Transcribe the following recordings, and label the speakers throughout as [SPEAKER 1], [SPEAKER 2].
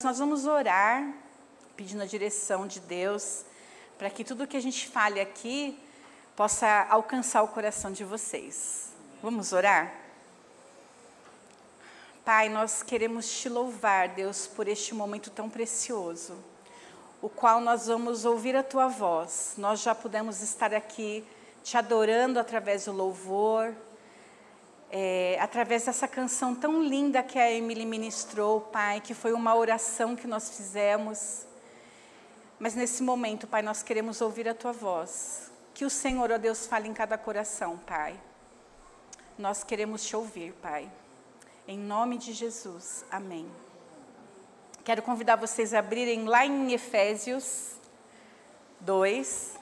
[SPEAKER 1] Nós vamos orar, pedindo a direção de Deus, para que tudo que a gente fale aqui possa alcançar o coração de vocês. Vamos orar? Pai, nós queremos te louvar, Deus, por este momento tão precioso, o qual nós vamos ouvir a tua voz. Nós já pudemos estar aqui te adorando através do louvor, é, através dessa canção tão linda que a Emily ministrou, Pai, que foi uma oração que nós fizemos. Mas nesse momento, Pai, nós queremos ouvir a Tua voz. Que o Senhor, ó Deus, fale em cada coração, Pai. Nós queremos te ouvir, Pai. Em nome de Jesus. Amém. Quero convidar vocês a abrirem lá em Efésios 2.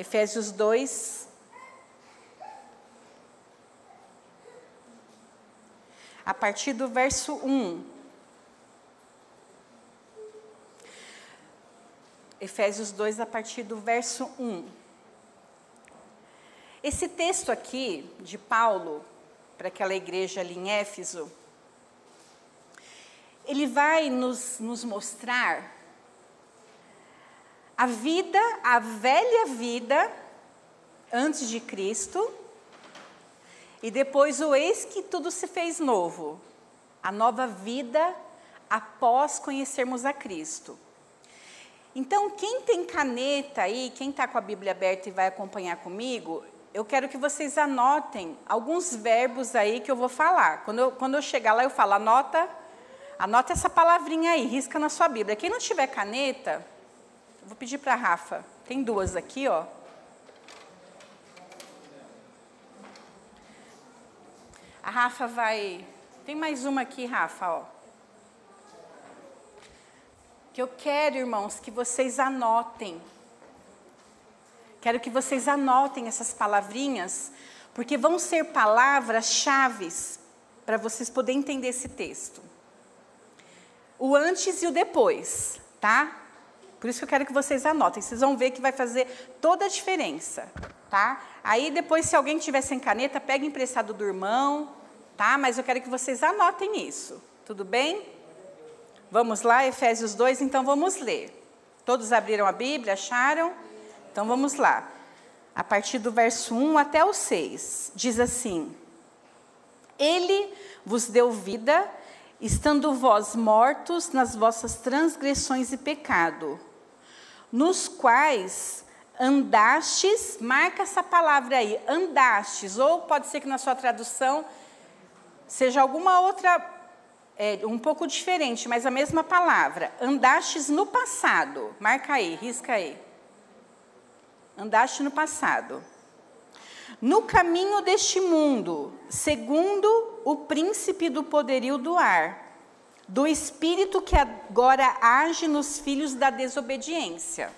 [SPEAKER 1] Efésios 2. A partir do verso 1. Efésios 2, a partir do verso 1. Esse texto aqui de Paulo, para aquela igreja ali em Éfeso, ele vai nos, nos mostrar a vida, a velha vida antes de Cristo, e depois o eis que tudo se fez novo, a nova vida após conhecermos a Cristo. Então, quem tem caneta aí, quem está com a Bíblia aberta e vai acompanhar comigo, eu quero que vocês anotem alguns verbos aí que eu vou falar. Quando eu, quando eu chegar lá, eu falo, anota, anota essa palavrinha aí, risca na sua Bíblia. Quem não tiver caneta, Vou pedir para a Rafa. Tem duas aqui, ó. A Rafa vai. Tem mais uma aqui, Rafa, ó. Que eu quero, irmãos, que vocês anotem. Quero que vocês anotem essas palavrinhas, porque vão ser palavras-chave para vocês poderem entender esse texto. O antes e o depois, tá? Por isso que eu quero que vocês anotem. Vocês vão ver que vai fazer toda a diferença, tá? Aí depois, se alguém tiver sem caneta, pega emprestado do irmão, tá? Mas eu quero que vocês anotem isso. Tudo bem? Vamos lá, Efésios 2, então vamos ler. Todos abriram a Bíblia, acharam? Então vamos lá. A partir do verso 1 até o 6, diz assim: Ele vos deu vida, estando vós mortos nas vossas transgressões e pecado nos quais andastes, marca essa palavra aí, andastes, ou pode ser que na sua tradução seja alguma outra, é, um pouco diferente, mas a mesma palavra, andastes no passado, marca aí, risca aí. Andaste no passado. No caminho deste mundo, segundo o príncipe do poderio do ar, do espírito que agora age nos filhos da desobediência.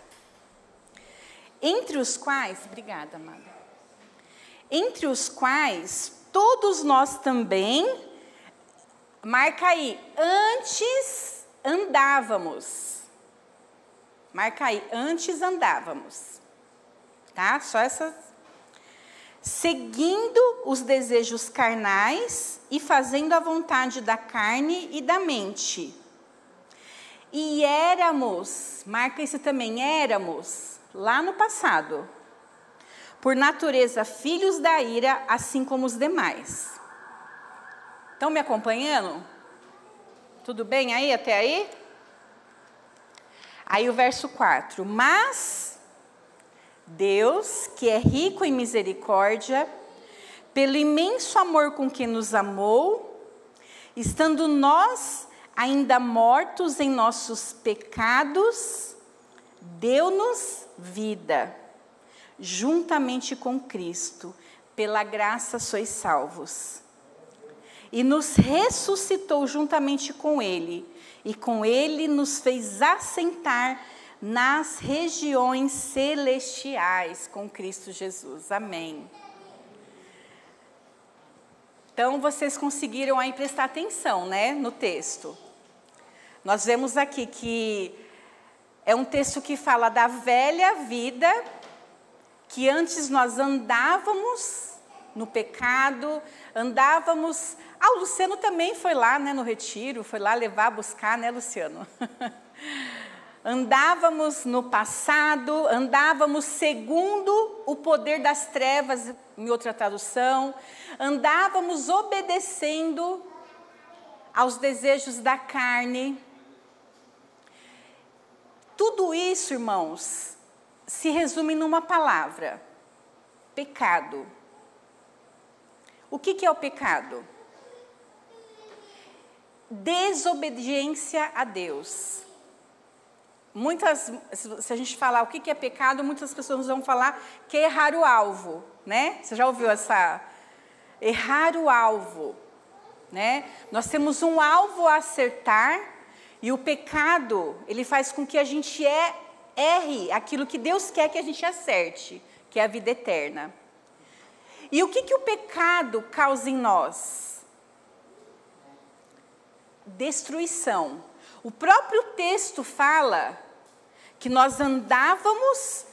[SPEAKER 1] Entre os quais, obrigada, amada. Entre os quais todos nós também, marca aí, antes andávamos. Marca aí, antes andávamos. Tá? Só essas seguindo os desejos carnais e fazendo a vontade da carne e da mente. E éramos, marca isso também, éramos, lá no passado, por natureza filhos da ira, assim como os demais. Estão me acompanhando? Tudo bem aí até aí? Aí o verso 4: Mas Deus, que é rico em misericórdia, pelo imenso amor com que nos amou, estando nós ainda mortos em nossos pecados, deu-nos vida, juntamente com Cristo, pela graça sois salvos. E nos ressuscitou juntamente com Ele, e com Ele nos fez assentar nas regiões celestiais com Cristo Jesus. Amém. Então vocês conseguiram aí prestar atenção, né, no texto. Nós vemos aqui que é um texto que fala da velha vida que antes nós andávamos no pecado, andávamos. Ah, o Luciano também foi lá, né, no retiro, foi lá levar, buscar, né, Luciano? andávamos no passado, andávamos segundo o poder das trevas, em outra tradução, andávamos obedecendo aos desejos da carne. Tudo isso, irmãos, se resume numa palavra: pecado. O que, que é o pecado? Desobediência a Deus. Muitas, se a gente falar o que, é pecado, muitas pessoas vão falar que é errar o alvo, né? Você já ouviu essa? Errar o alvo, né? Nós temos um alvo a acertar e o pecado, ele faz com que a gente é, erre aquilo que Deus quer que a gente acerte, que é a vida eterna. E o que, que o pecado causa em nós? Destruição. O próprio texto fala que nós andávamos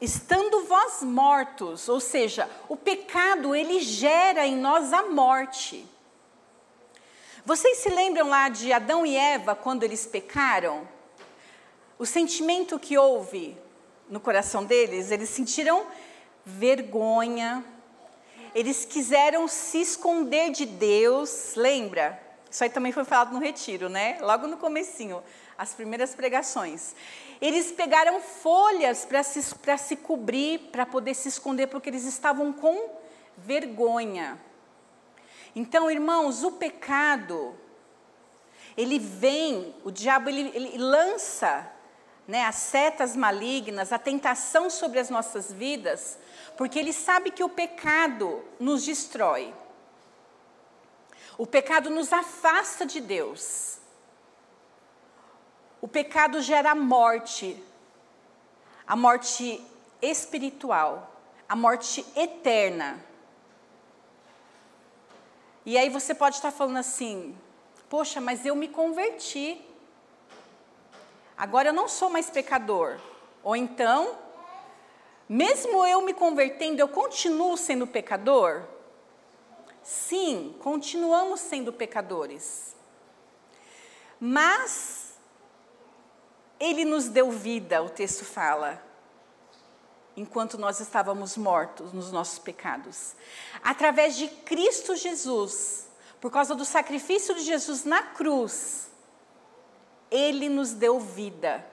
[SPEAKER 1] estando vós mortos, ou seja, o pecado ele gera em nós a morte. Vocês se lembram lá de Adão e Eva quando eles pecaram? O sentimento que houve no coração deles, eles sentiram vergonha, eles quiseram se esconder de Deus, lembra? Isso aí também foi falado no retiro, né? Logo no comecinho, as primeiras pregações. Eles pegaram folhas para se, se cobrir, para poder se esconder, porque eles estavam com vergonha. Então, irmãos, o pecado, ele vem, o diabo ele, ele lança né, as setas malignas, a tentação sobre as nossas vidas, porque ele sabe que o pecado nos destrói. O pecado nos afasta de Deus. O pecado gera morte, a morte espiritual, a morte eterna. E aí você pode estar falando assim: poxa, mas eu me converti. Agora eu não sou mais pecador. Ou então, mesmo eu me convertendo, eu continuo sendo pecador? Sim, continuamos sendo pecadores. Mas ele nos deu vida, o texto fala, enquanto nós estávamos mortos nos nossos pecados. Através de Cristo Jesus, por causa do sacrifício de Jesus na cruz, ele nos deu vida.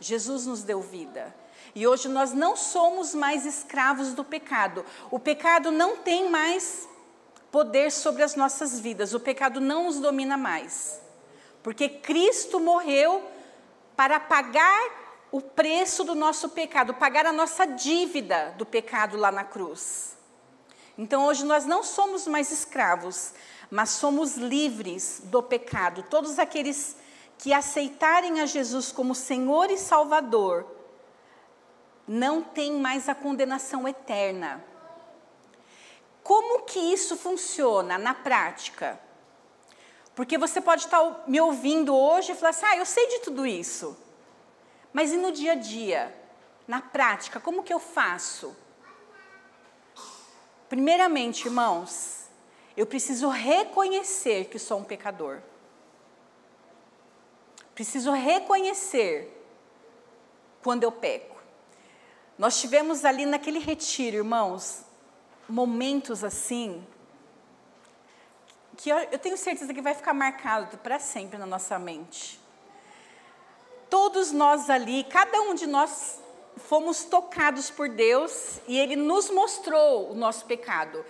[SPEAKER 1] Jesus nos deu vida. E hoje nós não somos mais escravos do pecado. O pecado não tem mais poder sobre as nossas vidas. O pecado não nos domina mais. Porque Cristo morreu para pagar o preço do nosso pecado, pagar a nossa dívida do pecado lá na cruz. Então hoje nós não somos mais escravos, mas somos livres do pecado. Todos aqueles que aceitarem a Jesus como Senhor e Salvador não tem mais a condenação eterna. Como que isso funciona na prática? Porque você pode estar me ouvindo hoje e falar assim: ah, eu sei de tudo isso. Mas e no dia a dia? Na prática, como que eu faço? Primeiramente, irmãos, eu preciso reconhecer que sou um pecador. Preciso reconhecer quando eu peco. Nós tivemos ali naquele retiro, irmãos, momentos assim, que eu, eu tenho certeza que vai ficar marcado para sempre na nossa mente. Todos nós ali, cada um de nós fomos tocados por Deus e Ele nos mostrou o nosso pecado.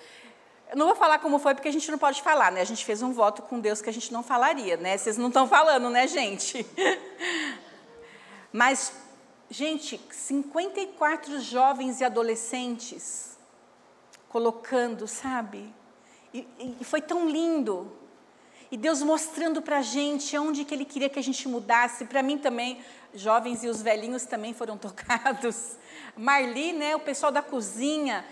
[SPEAKER 1] Eu não vou falar como foi porque a gente não pode falar, né? A gente fez um voto com Deus que a gente não falaria, né? Vocês não estão falando, né, gente? Mas Gente, 54 jovens e adolescentes colocando, sabe? E, e foi tão lindo. E Deus mostrando para a gente onde que Ele queria que a gente mudasse. Para mim também, jovens e os velhinhos também foram tocados. Marli, né, o pessoal da cozinha,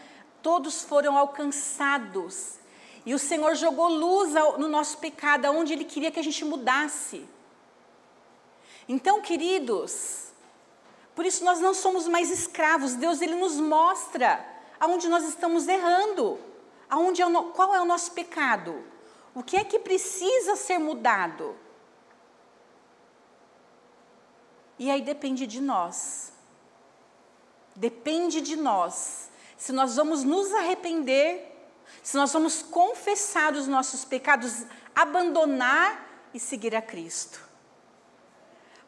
[SPEAKER 1] todos foram alcançados. E o Senhor jogou luz no nosso pecado, onde Ele queria que a gente mudasse. Então, queridos, por isso nós não somos mais escravos. Deus ele nos mostra aonde nós estamos errando, aonde é o, qual é o nosso pecado, o que é que precisa ser mudado. E aí depende de nós. Depende de nós. Se nós vamos nos arrepender, se nós vamos confessar os nossos pecados, abandonar e seguir a Cristo.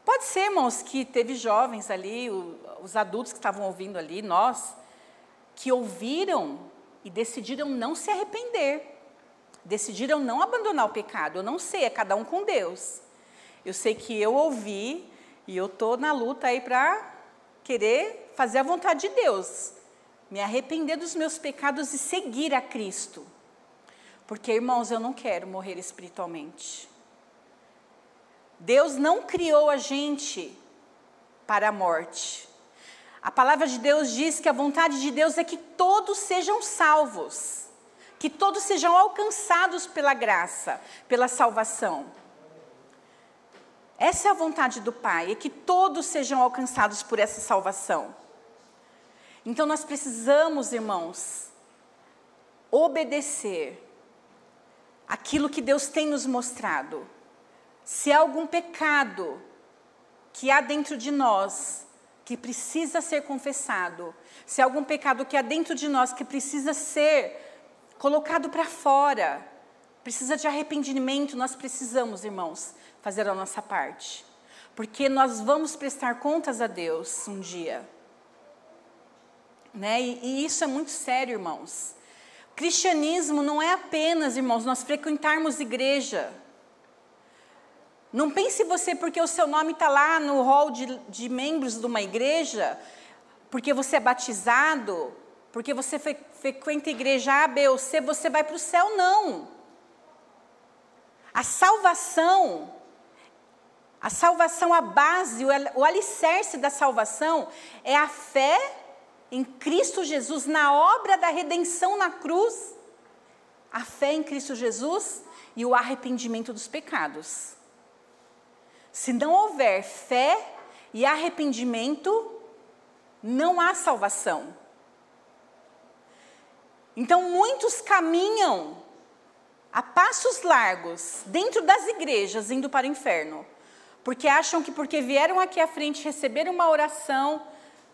[SPEAKER 1] Pode ser, irmãos, que teve jovens ali, os adultos que estavam ouvindo ali, nós, que ouviram e decidiram não se arrepender, decidiram não abandonar o pecado. Eu não sei, é cada um com Deus. Eu sei que eu ouvi e eu estou na luta aí para querer fazer a vontade de Deus, me arrepender dos meus pecados e seguir a Cristo. Porque, irmãos, eu não quero morrer espiritualmente. Deus não criou a gente para a morte. A palavra de Deus diz que a vontade de Deus é que todos sejam salvos, que todos sejam alcançados pela graça, pela salvação. Essa é a vontade do Pai, é que todos sejam alcançados por essa salvação. Então nós precisamos, irmãos, obedecer aquilo que Deus tem nos mostrado. Se há algum pecado que há dentro de nós que precisa ser confessado, se há algum pecado que há dentro de nós que precisa ser colocado para fora, precisa de arrependimento, nós precisamos, irmãos, fazer a nossa parte. Porque nós vamos prestar contas a Deus um dia. Né? E, e isso é muito sério, irmãos. Cristianismo não é apenas, irmãos, nós frequentarmos igreja. Não pense você porque o seu nome está lá no hall de, de membros de uma igreja, porque você é batizado, porque você frequenta a igreja A, B ou C, você vai para o céu, não. A salvação a salvação, a base, o alicerce da salvação é a fé em Cristo Jesus, na obra da redenção na cruz. A fé em Cristo Jesus e o arrependimento dos pecados. Se não houver fé e arrependimento, não há salvação. Então, muitos caminham a passos largos dentro das igrejas indo para o inferno porque acham que porque vieram aqui à frente receber uma oração,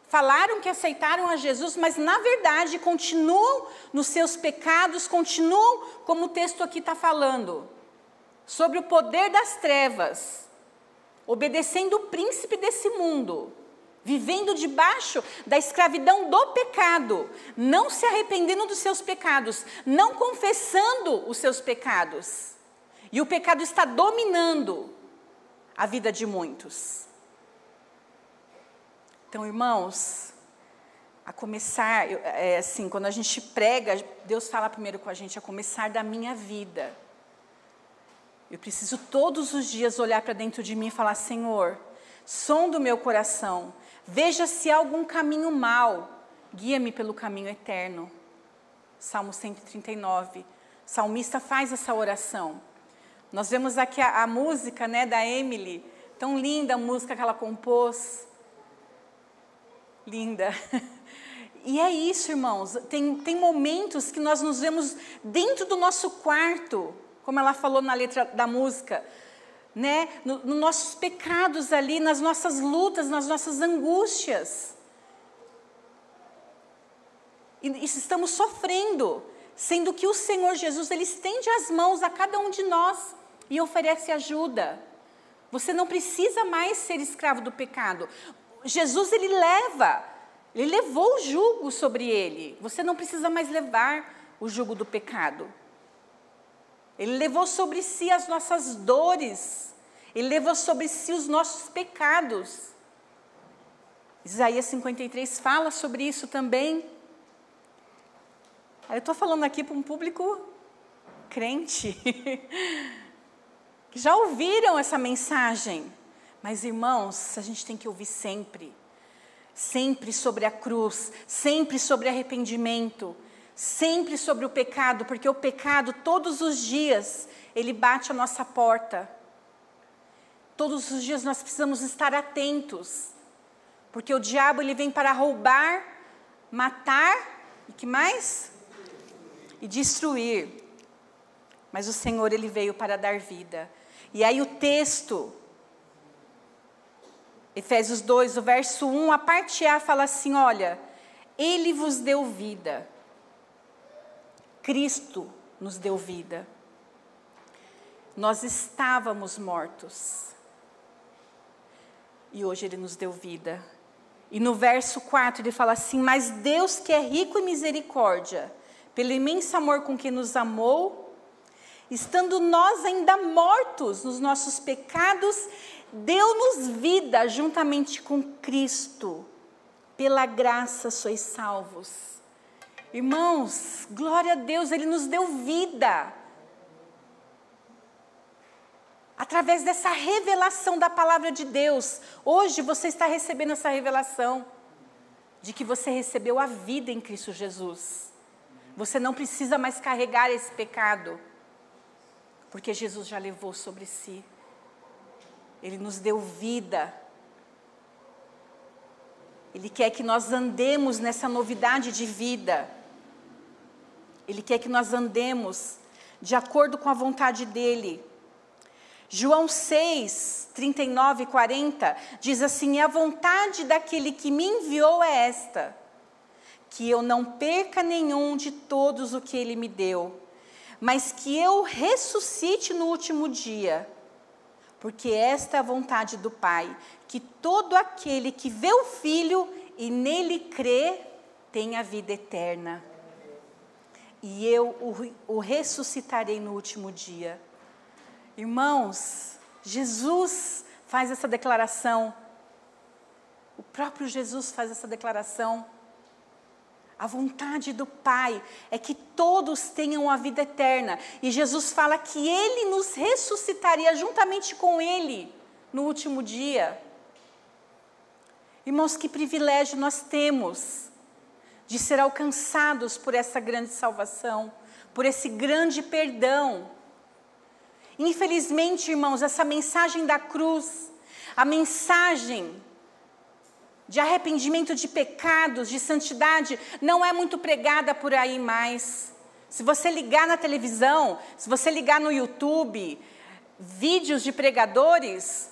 [SPEAKER 1] falaram que aceitaram a Jesus, mas na verdade continuam nos seus pecados, continuam como o texto aqui está falando, sobre o poder das trevas, obedecendo o príncipe desse mundo, vivendo debaixo da escravidão do pecado, não se arrependendo dos seus pecados, não confessando os seus pecados. E o pecado está dominando a vida de muitos. Então, irmãos, a começar, é assim, quando a gente prega, Deus fala primeiro com a gente, a começar da minha vida. Eu preciso todos os dias olhar para dentro de mim e falar: Senhor, som do meu coração, veja se há algum caminho mal, guia-me pelo caminho eterno. Salmo 139. O salmista faz essa oração. Nós vemos aqui a, a música né, da Emily, tão linda a música que ela compôs. Linda. E é isso, irmãos. Tem, tem momentos que nós nos vemos dentro do nosso quarto, como ela falou na letra da música, né? Nos no nossos pecados ali, nas nossas lutas, nas nossas angústias. E, e estamos sofrendo, sendo que o Senhor Jesus ele estende as mãos a cada um de nós e oferece ajuda. Você não precisa mais ser escravo do pecado. Jesus ele leva, ele levou o jugo sobre ele. Você não precisa mais levar o jugo do pecado. Ele levou sobre si as nossas dores. Ele levou sobre si os nossos pecados. Isaías 53 fala sobre isso também. Eu estou falando aqui para um público crente. que já ouviram essa mensagem. Mas, irmãos, a gente tem que ouvir sempre. Sempre sobre a cruz, sempre sobre arrependimento, sempre sobre o pecado, porque o pecado, todos os dias, ele bate a nossa porta. Todos os dias nós precisamos estar atentos, porque o diabo ele vem para roubar, matar E que mais? E destruir. Mas o Senhor, Ele veio para dar vida. E aí o texto, Efésios 2, o verso 1, a parte A fala assim: olha, Ele vos deu vida. Cristo nos deu vida. Nós estávamos mortos. E hoje Ele nos deu vida. E no verso 4 ele fala assim: Mas Deus, que é rico em misericórdia, pelo imenso amor com que nos amou, estando nós ainda mortos nos nossos pecados, deu-nos vida juntamente com Cristo. Pela graça sois salvos. Irmãos, glória a Deus, Ele nos deu vida através dessa revelação da palavra de Deus. Hoje você está recebendo essa revelação de que você recebeu a vida em Cristo Jesus. Você não precisa mais carregar esse pecado, porque Jesus já levou sobre si. Ele nos deu vida. Ele quer que nós andemos nessa novidade de vida. Ele quer que nós andemos de acordo com a vontade dele. João 6, 39 e 40 diz assim: A vontade daquele que me enviou é esta, que eu não perca nenhum de todos o que ele me deu, mas que eu ressuscite no último dia. Porque esta é a vontade do Pai, que todo aquele que vê o Filho e nele crê, tenha vida eterna. E eu o, o ressuscitarei no último dia. Irmãos, Jesus faz essa declaração. O próprio Jesus faz essa declaração. A vontade do Pai é que todos tenham a vida eterna. E Jesus fala que Ele nos ressuscitaria juntamente com Ele no último dia. Irmãos, que privilégio nós temos de ser alcançados por essa grande salvação, por esse grande perdão. Infelizmente, irmãos, essa mensagem da cruz, a mensagem de arrependimento de pecados, de santidade, não é muito pregada por aí mais. Se você ligar na televisão, se você ligar no YouTube, vídeos de pregadores,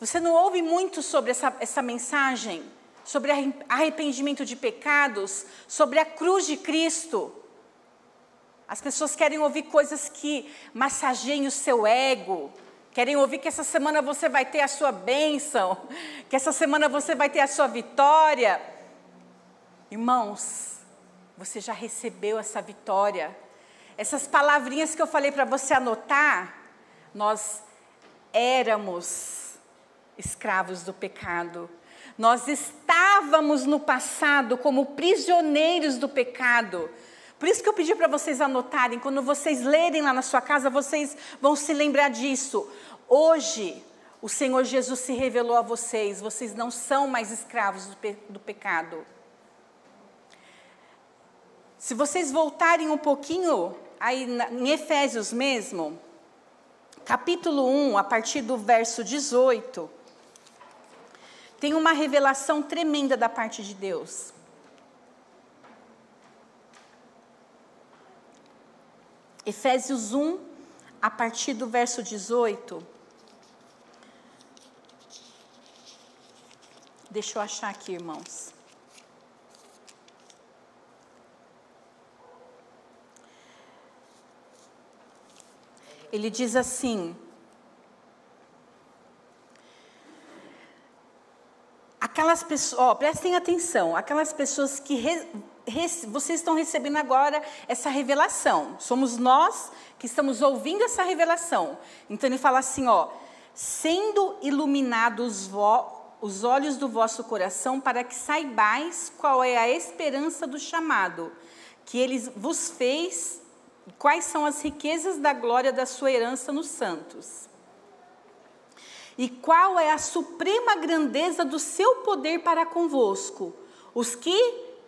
[SPEAKER 1] você não ouve muito sobre essa, essa mensagem, sobre arrependimento de pecados, sobre a cruz de Cristo. As pessoas querem ouvir coisas que massageiem o seu ego. Querem ouvir que essa semana você vai ter a sua bênção, que essa semana você vai ter a sua vitória. Irmãos, você já recebeu essa vitória. Essas palavrinhas que eu falei para você anotar, nós éramos escravos do pecado. Nós estávamos no passado como prisioneiros do pecado. Por isso que eu pedi para vocês anotarem, quando vocês lerem lá na sua casa, vocês vão se lembrar disso. Hoje, o Senhor Jesus se revelou a vocês, vocês não são mais escravos do, pe do pecado. Se vocês voltarem um pouquinho, aí na, em Efésios mesmo, capítulo 1, a partir do verso 18, tem uma revelação tremenda da parte de Deus. Efésios 1, a partir do verso 18. Deixa eu achar aqui, irmãos. Ele diz assim: aquelas pessoas, ó, prestem atenção, aquelas pessoas que re, vocês estão recebendo agora essa revelação. Somos nós que estamos ouvindo essa revelação. Então ele fala assim, ó, sendo iluminados os olhos do vosso coração para que saibais qual é a esperança do chamado que ele vos fez, quais são as riquezas da glória da sua herança nos santos. E qual é a suprema grandeza do seu poder para convosco, os que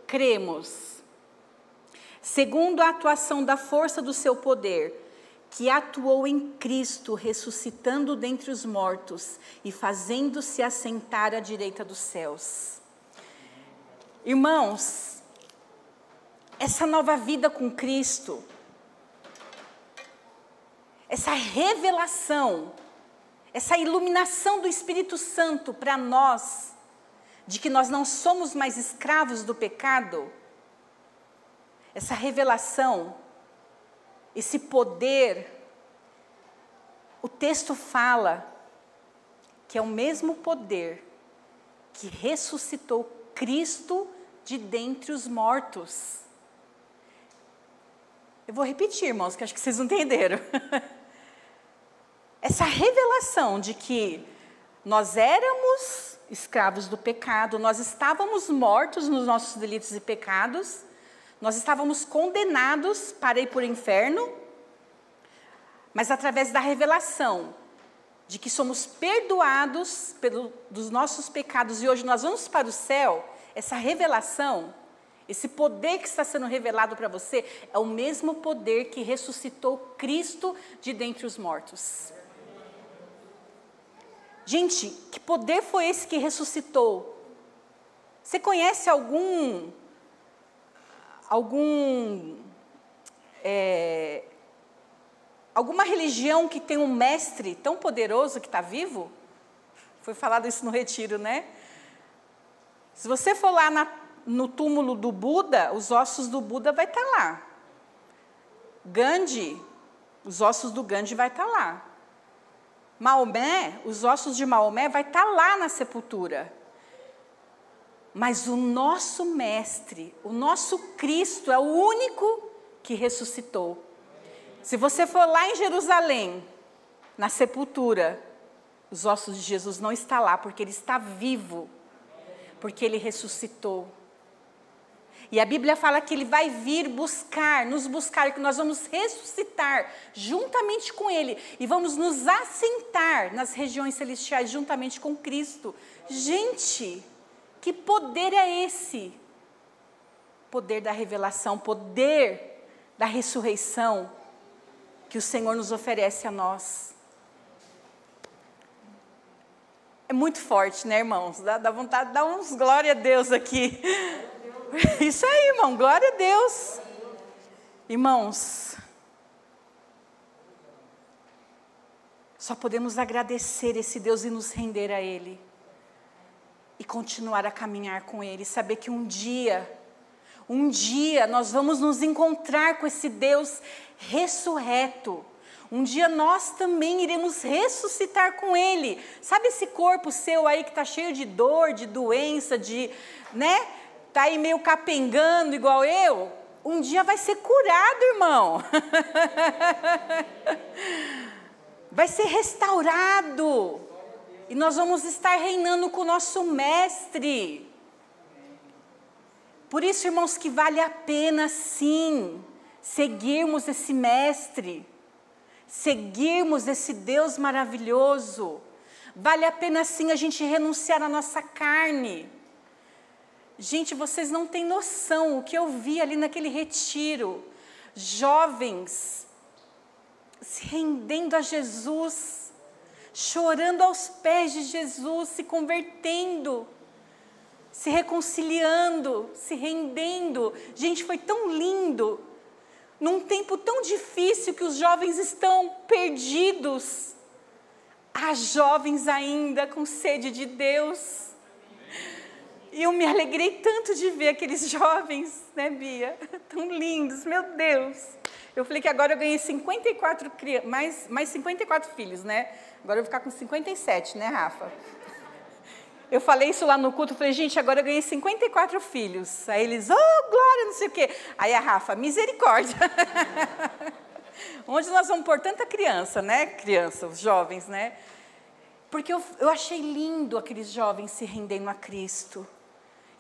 [SPEAKER 1] cremos. Segundo a atuação da força do seu poder, que atuou em Cristo, ressuscitando dentre os mortos e fazendo-se assentar à direita dos céus. Irmãos, essa nova vida com Cristo, essa revelação, essa iluminação do Espírito Santo para nós, de que nós não somos mais escravos do pecado, essa revelação, esse poder, o texto fala que é o mesmo poder que ressuscitou Cristo de dentre os mortos. Eu vou repetir, irmãos, que acho que vocês não entenderam. Essa revelação de que nós éramos escravos do pecado, nós estávamos mortos nos nossos delitos e pecados, nós estávamos condenados para ir para o inferno, mas através da revelação de que somos perdoados pelo, dos nossos pecados e hoje nós vamos para o céu, essa revelação, esse poder que está sendo revelado para você, é o mesmo poder que ressuscitou Cristo de dentre os mortos. Gente, que poder foi esse que ressuscitou? Você conhece algum algum é, alguma religião que tem um mestre tão poderoso que está vivo? Foi falado isso no retiro, né? Se você for lá na, no túmulo do Buda, os ossos do Buda vai estar tá lá. Gandhi, os ossos do Gandhi vai estar tá lá. Maomé, os ossos de Maomé vai estar tá lá na sepultura. Mas o nosso mestre, o nosso Cristo é o único que ressuscitou. Se você for lá em Jerusalém, na sepultura, os ossos de Jesus não estão lá, porque ele está vivo, porque ele ressuscitou. E a Bíblia fala que ele vai vir buscar, nos buscar, que nós vamos ressuscitar juntamente com ele e vamos nos assentar nas regiões celestiais juntamente com Cristo. Gente, que poder é esse? Poder da revelação, poder da ressurreição que o Senhor nos oferece a nós. É muito forte, né, irmãos? Dá, dá vontade de dar uns glória a Deus aqui. Isso aí, irmão, glória a Deus. Irmãos, só podemos agradecer esse Deus e nos render a Ele. E continuar a caminhar com Ele, saber que um dia um dia nós vamos nos encontrar com esse Deus ressurreto. Um dia nós também iremos ressuscitar com Ele. Sabe esse corpo seu aí que está cheio de dor, de doença, de, né? Tá aí meio capengando igual eu. Um dia vai ser curado, irmão. vai ser restaurado. E nós vamos estar reinando com o nosso mestre. Por isso, irmãos, que vale a pena sim seguirmos esse mestre, seguirmos esse Deus maravilhoso. Vale a pena sim a gente renunciar à nossa carne. Gente, vocês não têm noção o que eu vi ali naquele retiro. Jovens se rendendo a Jesus, chorando aos pés de Jesus, se convertendo se reconciliando, se rendendo. Gente, foi tão lindo. Num tempo tão difícil que os jovens estão perdidos. Há jovens ainda com sede de Deus. E eu me alegrei tanto de ver aqueles jovens, né, Bia? Tão lindos, meu Deus. Eu falei que agora eu ganhei 54 mais, mais 54 filhos, né? Agora eu vou ficar com 57, né, Rafa? Eu falei isso lá no culto, falei, gente, agora eu ganhei 54 filhos. Aí eles, oh, glória, não sei o quê. Aí a Rafa, misericórdia. Onde nós vamos pôr tanta criança, né? Criança, os jovens, né? Porque eu, eu achei lindo aqueles jovens se rendendo a Cristo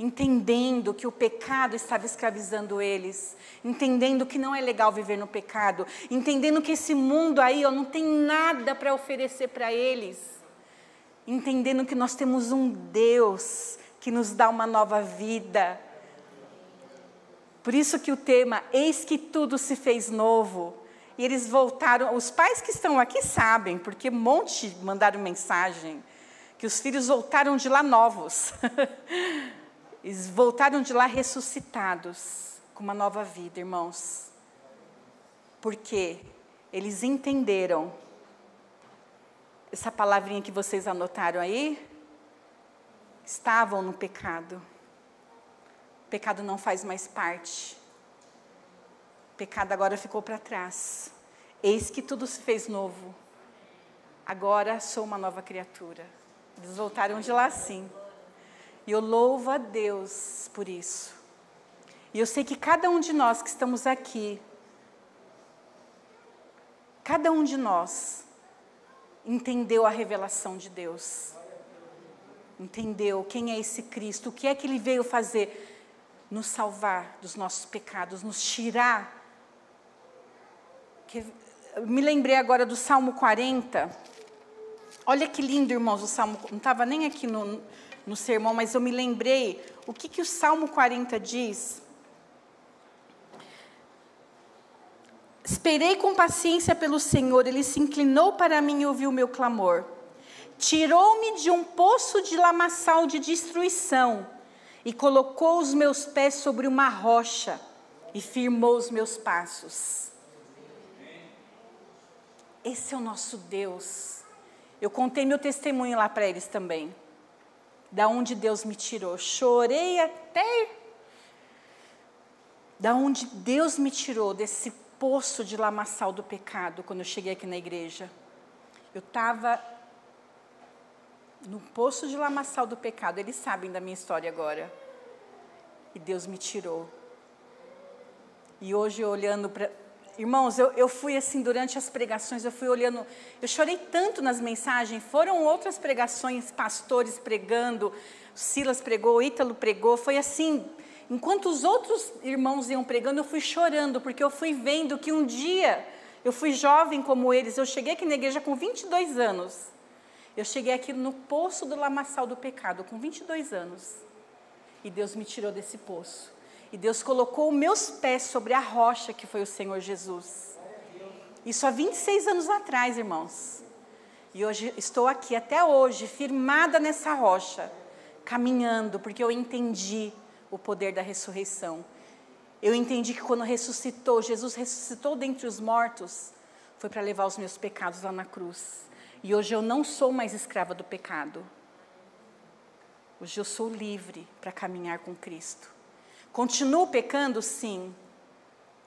[SPEAKER 1] entendendo que o pecado estava escravizando eles, entendendo que não é legal viver no pecado, entendendo que esse mundo aí ó, não tem nada para oferecer para eles entendendo que nós temos um Deus que nos dá uma nova vida. Por isso que o tema Eis que tudo se fez novo. E eles voltaram, os pais que estão aqui sabem, porque um monte mandaram mensagem, que os filhos voltaram de lá novos. eles voltaram de lá ressuscitados. com uma nova vida, irmãos. Porque eles entenderam essa palavrinha que vocês anotaram aí, estavam no pecado. O pecado não faz mais parte. O pecado agora ficou para trás. Eis que tudo se fez novo. Agora sou uma nova criatura. Eles voltaram de lá sim. E eu louvo a Deus por isso. E eu sei que cada um de nós que estamos aqui, cada um de nós entendeu a revelação de Deus. Entendeu quem é esse Cristo, o que é que ele veio fazer? Nos salvar dos nossos pecados, nos tirar. Que, me lembrei agora do Salmo 40. Olha que lindo, irmãos, o Salmo. Não estava nem aqui no, no sermão, mas eu me lembrei o que, que o Salmo 40 diz. Esperei com paciência pelo Senhor, ele se inclinou para mim e ouviu o meu clamor. Tirou-me de um poço de lamaçal de destruição e colocou os meus pés sobre uma rocha e firmou os meus passos. Esse é o nosso Deus. Eu contei meu testemunho lá para eles também. Da onde Deus me tirou. Chorei até. Da onde Deus me tirou desse poço de lamaçal do pecado quando eu cheguei aqui na igreja. Eu estava no poço de lamaçal do pecado. Eles sabem da minha história agora. E Deus me tirou. E hoje, olhando para. Irmãos, eu, eu fui assim, durante as pregações, eu fui olhando. Eu chorei tanto nas mensagens. Foram outras pregações, pastores pregando. Silas pregou, Ítalo pregou. Foi assim. Enquanto os outros irmãos iam pregando, eu fui chorando, porque eu fui vendo que um dia. Eu fui jovem como eles. Eu cheguei aqui na igreja com 22 anos. Eu cheguei aqui no poço do lamaçal do pecado, com 22 anos. E Deus me tirou desse poço. E Deus colocou meus pés sobre a rocha que foi o Senhor Jesus. Isso há 26 anos atrás, irmãos. E hoje estou aqui até hoje, firmada nessa rocha, caminhando, porque eu entendi o poder da ressurreição. Eu entendi que quando ressuscitou, Jesus ressuscitou dentre os mortos, foi para levar os meus pecados lá na cruz. E hoje eu não sou mais escrava do pecado. Hoje eu sou livre para caminhar com Cristo. Continuo pecando? Sim.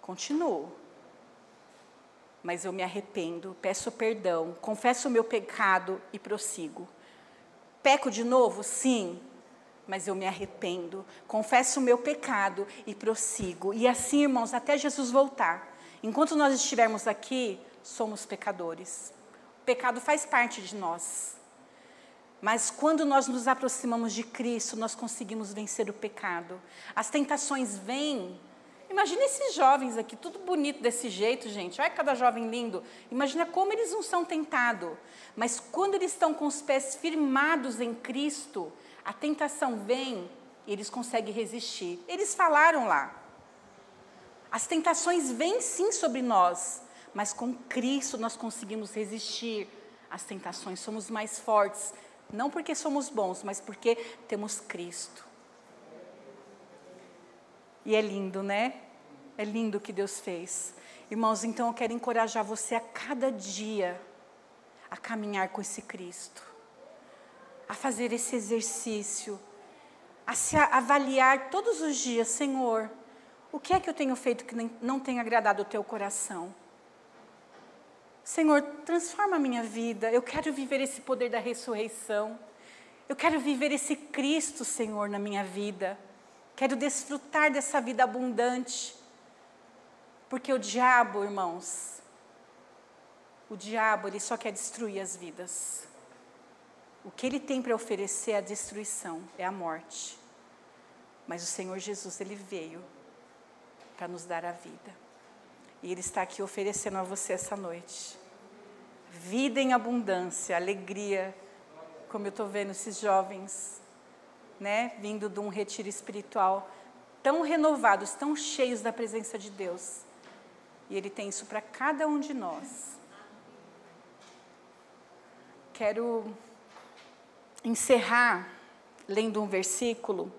[SPEAKER 1] Continuo. Mas eu me arrependo, peço perdão, confesso o meu pecado e prossigo. Peco de novo? Sim. Mas eu me arrependo, confesso o meu pecado e prossigo. E assim, irmãos, até Jesus voltar. Enquanto nós estivermos aqui, somos pecadores pecado faz parte de nós. Mas quando nós nos aproximamos de Cristo, nós conseguimos vencer o pecado. As tentações vêm. Imagina esses jovens aqui, tudo bonito desse jeito, gente. Olha cada jovem lindo. Imagina como eles não são tentados. Mas quando eles estão com os pés firmados em Cristo, a tentação vem e eles conseguem resistir. Eles falaram lá. As tentações vêm sim sobre nós, mas com Cristo nós conseguimos resistir às tentações, somos mais fortes, não porque somos bons, mas porque temos Cristo. E é lindo, né? É lindo o que Deus fez. Irmãos, então eu quero encorajar você a cada dia a caminhar com esse Cristo, a fazer esse exercício, a se avaliar todos os dias, Senhor, o que é que eu tenho feito que não tem agradado o teu coração? Senhor, transforma a minha vida. Eu quero viver esse poder da ressurreição. Eu quero viver esse Cristo, Senhor, na minha vida. Quero desfrutar dessa vida abundante. Porque o diabo, irmãos, o diabo, ele só quer destruir as vidas. O que ele tem para oferecer é a destruição, é a morte. Mas o Senhor Jesus, ele veio para nos dar a vida. E Ele está aqui oferecendo a você essa noite. Vida em abundância, alegria, como eu estou vendo esses jovens, né, vindo de um retiro espiritual, tão renovados, tão cheios da presença de Deus. E Ele tem isso para cada um de nós. Quero encerrar lendo um versículo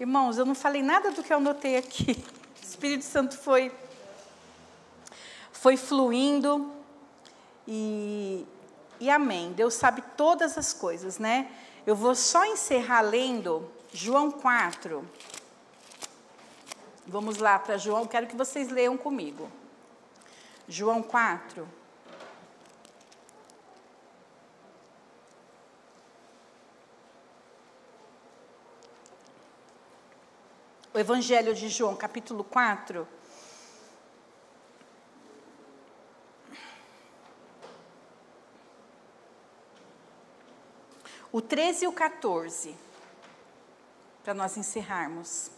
[SPEAKER 1] Irmãos, eu não falei nada do que eu anotei aqui. O Espírito Santo foi foi fluindo e, e amém. Deus sabe todas as coisas, né? Eu vou só encerrar lendo João 4. Vamos lá para João, quero que vocês leiam comigo. João 4. O Evangelho de João, capítulo 4. O 13 e o 14, para nós encerrarmos.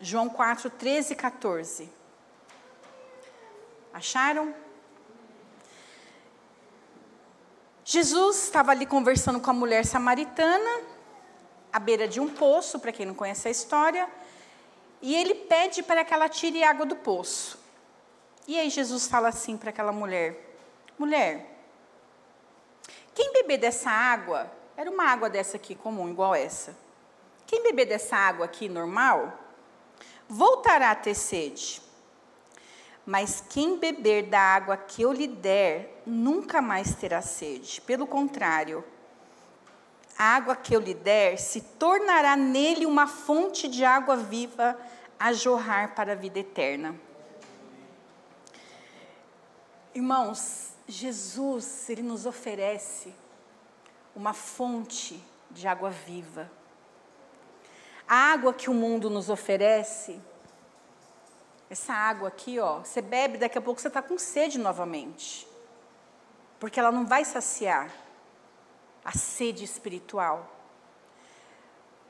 [SPEAKER 1] João 4, 13 e 14. Acharam? Jesus estava ali conversando com a mulher samaritana à beira de um poço, para quem não conhece a história, e ele pede para que ela tire água do poço. E aí Jesus fala assim para aquela mulher: Mulher, quem beber dessa água, era uma água dessa aqui comum, igual essa. Quem beber dessa água aqui normal, voltará a ter sede. Mas quem beber da água que eu lhe der, nunca mais terá sede. Pelo contrário, a água que eu lhe der se tornará nele uma fonte de água viva a jorrar para a vida eterna. Irmãos, Jesus, ele nos oferece uma fonte de água viva. A água que o mundo nos oferece, essa água aqui, ó, você bebe, daqui a pouco você está com sede novamente, porque ela não vai saciar a sede espiritual.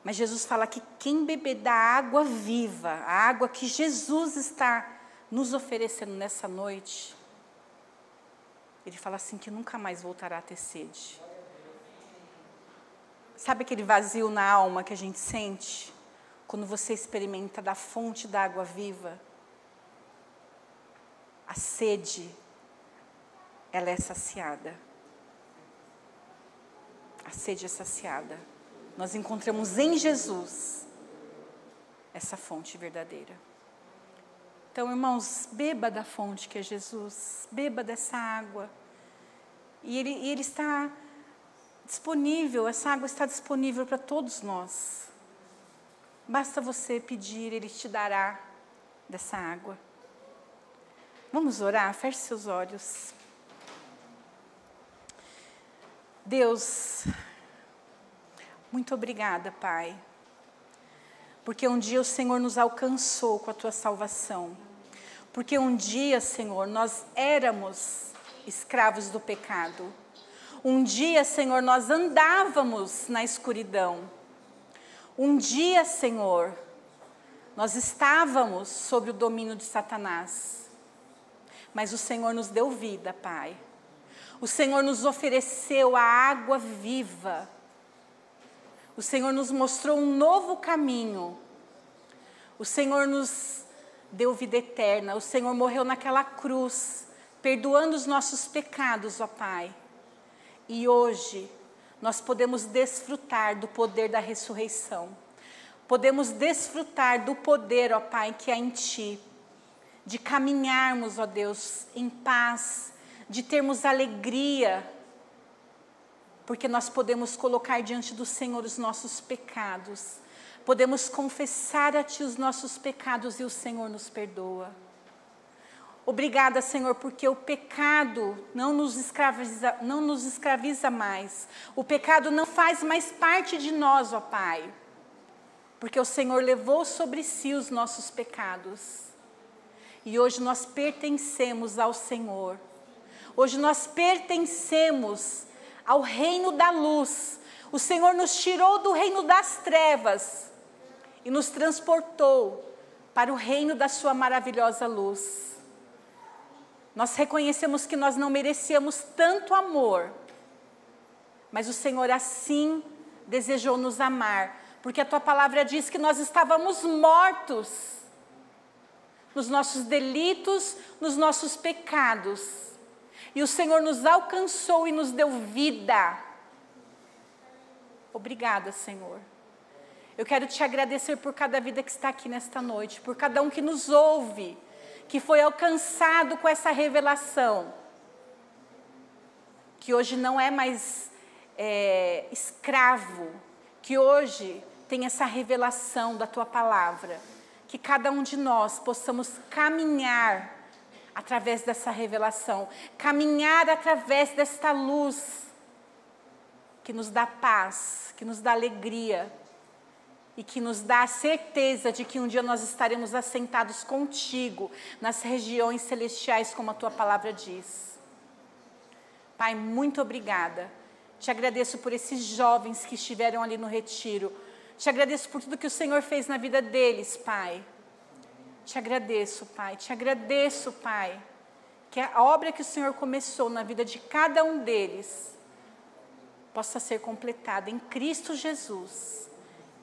[SPEAKER 1] Mas Jesus fala que quem beber da água viva, a água que Jesus está nos oferecendo nessa noite, ele fala assim que nunca mais voltará a ter sede. Sabe aquele vazio na alma que a gente sente quando você experimenta da fonte da água viva? A sede, ela é saciada a sede é saciada. Nós encontramos em Jesus essa fonte verdadeira. Então, irmãos, beba da fonte que é Jesus, beba dessa água. E ele, e ele está disponível, essa água está disponível para todos nós. Basta você pedir, Ele te dará dessa água. Vamos orar? Feche seus olhos. Deus, muito obrigada, Pai, porque um dia o Senhor nos alcançou com a tua salvação. Porque um dia, Senhor, nós éramos escravos do pecado. Um dia, Senhor, nós andávamos na escuridão. Um dia, Senhor, nós estávamos sob o domínio de Satanás. Mas o Senhor nos deu vida, Pai o Senhor nos ofereceu a água viva. O Senhor nos mostrou um novo caminho. O Senhor nos deu vida eterna. O Senhor morreu naquela cruz, perdoando os nossos pecados, ó Pai. E hoje nós podemos desfrutar do poder da ressurreição. Podemos desfrutar do poder, ó Pai, que há em Ti, de caminharmos, ó Deus, em paz, de termos alegria, porque nós podemos colocar diante do Senhor os nossos pecados, podemos confessar a Ti os nossos pecados e o Senhor nos perdoa. Obrigada, Senhor, porque o pecado não nos escraviza, não nos escraviza mais. O pecado não faz mais parte de nós, ó Pai. Porque o Senhor levou sobre si os nossos pecados. E hoje nós pertencemos ao Senhor. Hoje nós pertencemos ao reino da luz. O Senhor nos tirou do reino das trevas e nos transportou para o reino da Sua maravilhosa luz. Nós reconhecemos que nós não merecíamos tanto amor, mas o Senhor assim desejou nos amar, porque a Tua palavra diz que nós estávamos mortos nos nossos delitos, nos nossos pecados e o Senhor nos alcançou e nos deu vida. Obrigada, Senhor. Eu quero te agradecer por cada vida que está aqui nesta noite, por cada um que nos ouve, que foi alcançado com essa revelação, que hoje não é mais é, escravo, que hoje tem essa revelação da tua palavra, que cada um de nós possamos caminhar através dessa revelação, caminhar através desta luz que nos dá paz, que nos dá alegria e que nos dá a certeza de que um dia nós estaremos assentados contigo nas regiões celestiais, como a tua palavra diz. Pai, muito obrigada. Te agradeço por esses jovens que estiveram ali no retiro. Te agradeço por tudo que o Senhor fez na vida deles, Pai. Te agradeço, Pai. Te agradeço, Pai. Que a obra que o Senhor começou na vida de cada um deles possa ser completada em Cristo Jesus.